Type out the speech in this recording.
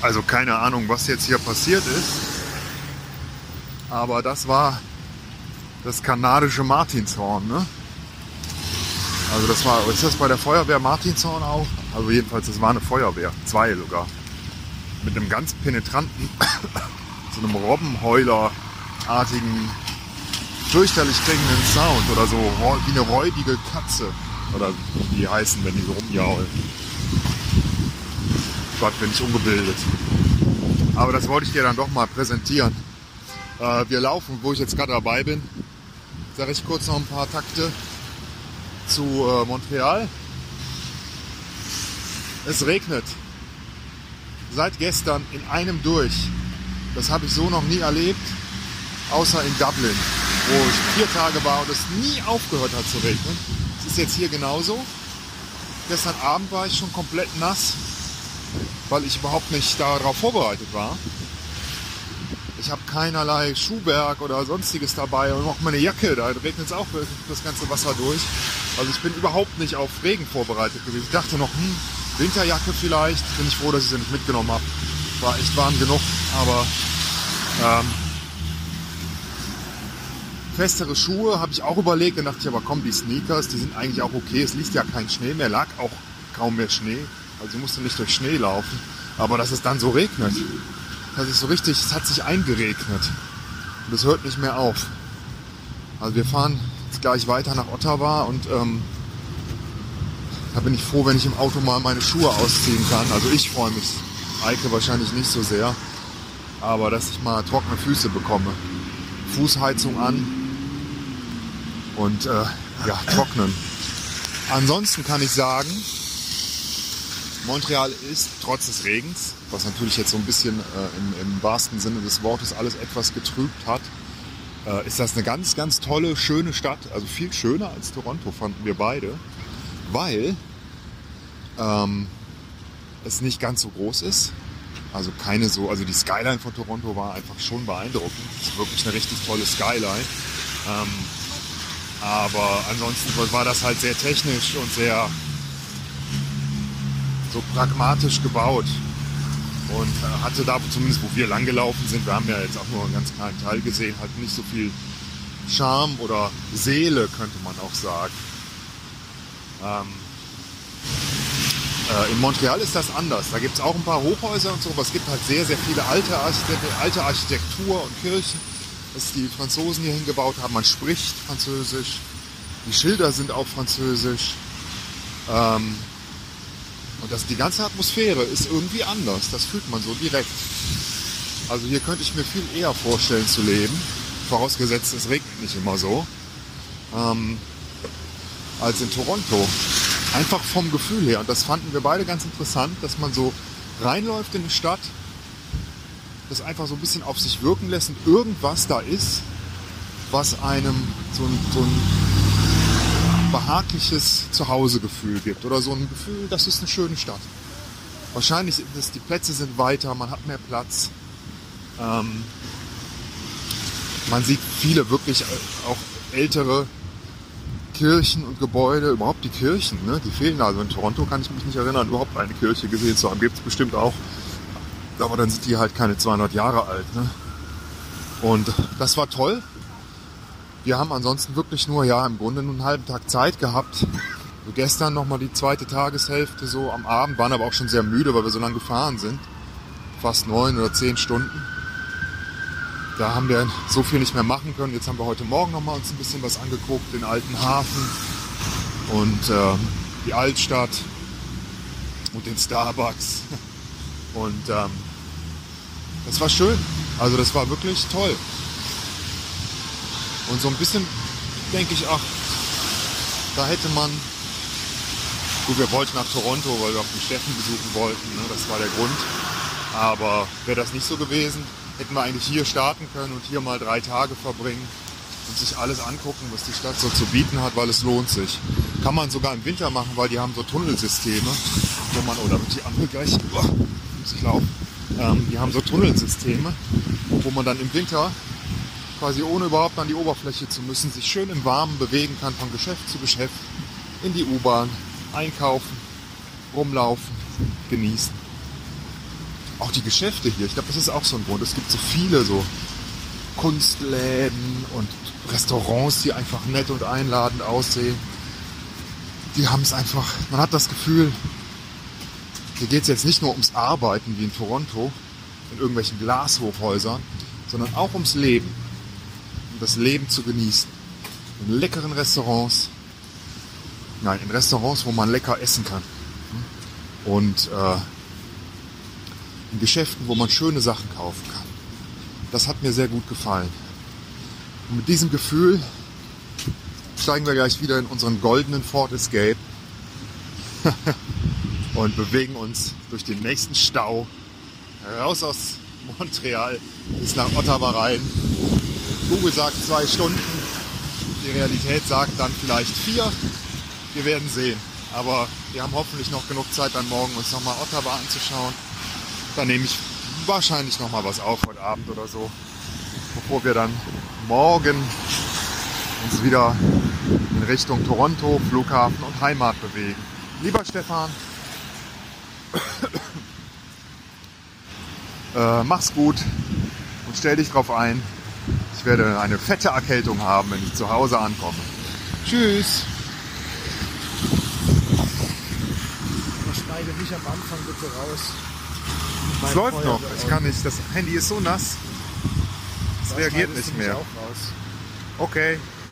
Also keine Ahnung, was jetzt hier passiert ist. Aber das war das kanadische Martinshorn. Ne? Also das war, ist das bei der Feuerwehr Martinshorn auch? Also jedenfalls, das war eine Feuerwehr. Zwei sogar. Mit einem ganz penetranten, so einem Robbenheuler-artigen, fürchterlich klingenden Sound. Oder so wie eine räudige Katze. Oder wie die heißen, wenn die so rumjaulen. Gott, bin ich ungebildet. Aber das wollte ich dir dann doch mal präsentieren. Äh, wir laufen, wo ich jetzt gerade dabei bin, sage ich kurz noch ein paar Takte zu äh, Montreal. Es regnet. Seit gestern in einem durch. Das habe ich so noch nie erlebt, außer in Dublin, wo ich vier Tage war und es nie aufgehört hat zu regnen. Es ist jetzt hier genauso. Gestern Abend war ich schon komplett nass weil ich überhaupt nicht darauf vorbereitet war. Ich habe keinerlei Schuhwerk oder sonstiges dabei und auch meine Jacke, da regnet es auch das ganze Wasser durch. Also ich bin überhaupt nicht auf Regen vorbereitet gewesen. Ich dachte noch, hm, Winterjacke vielleicht. Bin ich froh, dass ich sie nicht mitgenommen habe. War echt warm genug, aber ähm, festere Schuhe habe ich auch überlegt. Dann dachte ich aber, komm, die Sneakers, die sind eigentlich auch okay. Es liegt ja kein Schnee mehr, lag auch kaum mehr Schnee. Also ich musste nicht durch Schnee laufen. Aber dass es dann so regnet, dass es so richtig, es hat sich eingeregnet. Und es hört nicht mehr auf. Also wir fahren jetzt gleich weiter nach Ottawa und ähm, da bin ich froh, wenn ich im Auto mal meine Schuhe ausziehen kann. Also ich freue mich. Eike wahrscheinlich nicht so sehr. Aber dass ich mal trockene Füße bekomme. Fußheizung an und äh, ja, trocknen. Ansonsten kann ich sagen, Montreal ist trotz des Regens, was natürlich jetzt so ein bisschen äh, im, im, wahrsten Sinne des Wortes alles etwas getrübt hat, äh, ist das eine ganz, ganz tolle, schöne Stadt. Also viel schöner als Toronto fanden wir beide, weil ähm, es nicht ganz so groß ist. Also keine so, also die Skyline von Toronto war einfach schon beeindruckend. Es ist wirklich eine richtig tolle Skyline. Ähm, aber ansonsten war das halt sehr technisch und sehr so pragmatisch gebaut und äh, hatte da zumindest, wo wir langgelaufen sind, wir haben ja jetzt auch nur einen ganz kleinen Teil gesehen, halt nicht so viel Charme oder Seele, könnte man auch sagen. Ähm, äh, in Montreal ist das anders. Da gibt es auch ein paar Hochhäuser und so, aber es gibt halt sehr, sehr viele alte, alte Architektur und Kirchen, dass die Franzosen hier hingebaut haben. Man spricht Französisch, die Schilder sind auch Französisch. Ähm, und das, die ganze Atmosphäre ist irgendwie anders. Das fühlt man so direkt. Also hier könnte ich mir viel eher vorstellen zu leben. Vorausgesetzt, es regnet nicht immer so. Ähm, als in Toronto. Einfach vom Gefühl her. Und das fanden wir beide ganz interessant, dass man so reinläuft in die Stadt, das einfach so ein bisschen auf sich wirken lässt und irgendwas da ist, was einem so ein, so ein behagliches Zuhausegefühl gibt oder so ein Gefühl, das ist eine schöne Stadt. Wahrscheinlich ist die Plätze sind weiter, man hat mehr Platz. Ähm, man sieht viele wirklich äh, auch ältere Kirchen und Gebäude, überhaupt die Kirchen, ne? die fehlen. Also in Toronto kann ich mich nicht erinnern, überhaupt eine Kirche gesehen zu haben. Gibt es bestimmt auch. Aber dann sind die halt keine 200 Jahre alt. Ne? Und das war toll. Wir haben ansonsten wirklich nur, ja, im Grunde nur einen halben Tag Zeit gehabt. So gestern nochmal die zweite Tageshälfte so am Abend, waren aber auch schon sehr müde, weil wir so lange gefahren sind. Fast neun oder zehn Stunden. Da haben wir so viel nicht mehr machen können. Jetzt haben wir heute Morgen nochmal uns ein bisschen was angeguckt, den alten Hafen und äh, die Altstadt und den Starbucks. Und ähm, das war schön. Also das war wirklich toll. Und so ein bisschen denke ich, ach, da hätte man, gut, wir wollten nach Toronto, weil wir auch den Steffen besuchen wollten, ne? das war der Grund. Aber wäre das nicht so gewesen, hätten wir eigentlich hier starten können und hier mal drei Tage verbringen und sich alles angucken, was die Stadt so zu bieten hat, weil es lohnt sich. Kann man sogar im Winter machen, weil die haben so Tunnelsysteme, wo man, oder wird die andere gleich, oh, muss ich laufen, ähm, die haben so Tunnelsysteme, wo man dann im Winter quasi ohne überhaupt an die Oberfläche zu müssen, sich schön im Warmen bewegen kann, von Geschäft zu Geschäft, in die U-Bahn, einkaufen, rumlaufen, genießen. Auch die Geschäfte hier, ich glaube, das ist auch so ein Grund. Es gibt so viele so Kunstläden und Restaurants, die einfach nett und einladend aussehen. Die haben es einfach, man hat das Gefühl, hier geht es jetzt nicht nur ums Arbeiten wie in Toronto, in irgendwelchen Glashochhäusern, sondern auch ums Leben. Das Leben zu genießen. In leckeren Restaurants. Nein, in Restaurants, wo man lecker essen kann. Und äh, in Geschäften, wo man schöne Sachen kaufen kann. Das hat mir sehr gut gefallen. Und mit diesem Gefühl steigen wir gleich wieder in unseren goldenen Ford Escape und bewegen uns durch den nächsten Stau raus aus Montreal bis nach Ottawa rein. Google sagt zwei Stunden, die Realität sagt dann vielleicht vier. Wir werden sehen. Aber wir haben hoffentlich noch genug Zeit, dann morgen uns nochmal Ottawa anzuschauen. Dann nehme ich wahrscheinlich nochmal was auf heute Abend oder so, bevor wir dann morgen uns wieder in Richtung Toronto, Flughafen und Heimat bewegen. Lieber Stefan, äh, mach's gut und stell dich drauf ein. Ich werde eine fette Erkältung haben, wenn ich zu Hause ankomme. Tschüss. Schneide mich am Anfang bitte raus. Es läuft noch. Ich kann nicht. Das Handy ist so nass. Es reagiert nicht mehr. Okay.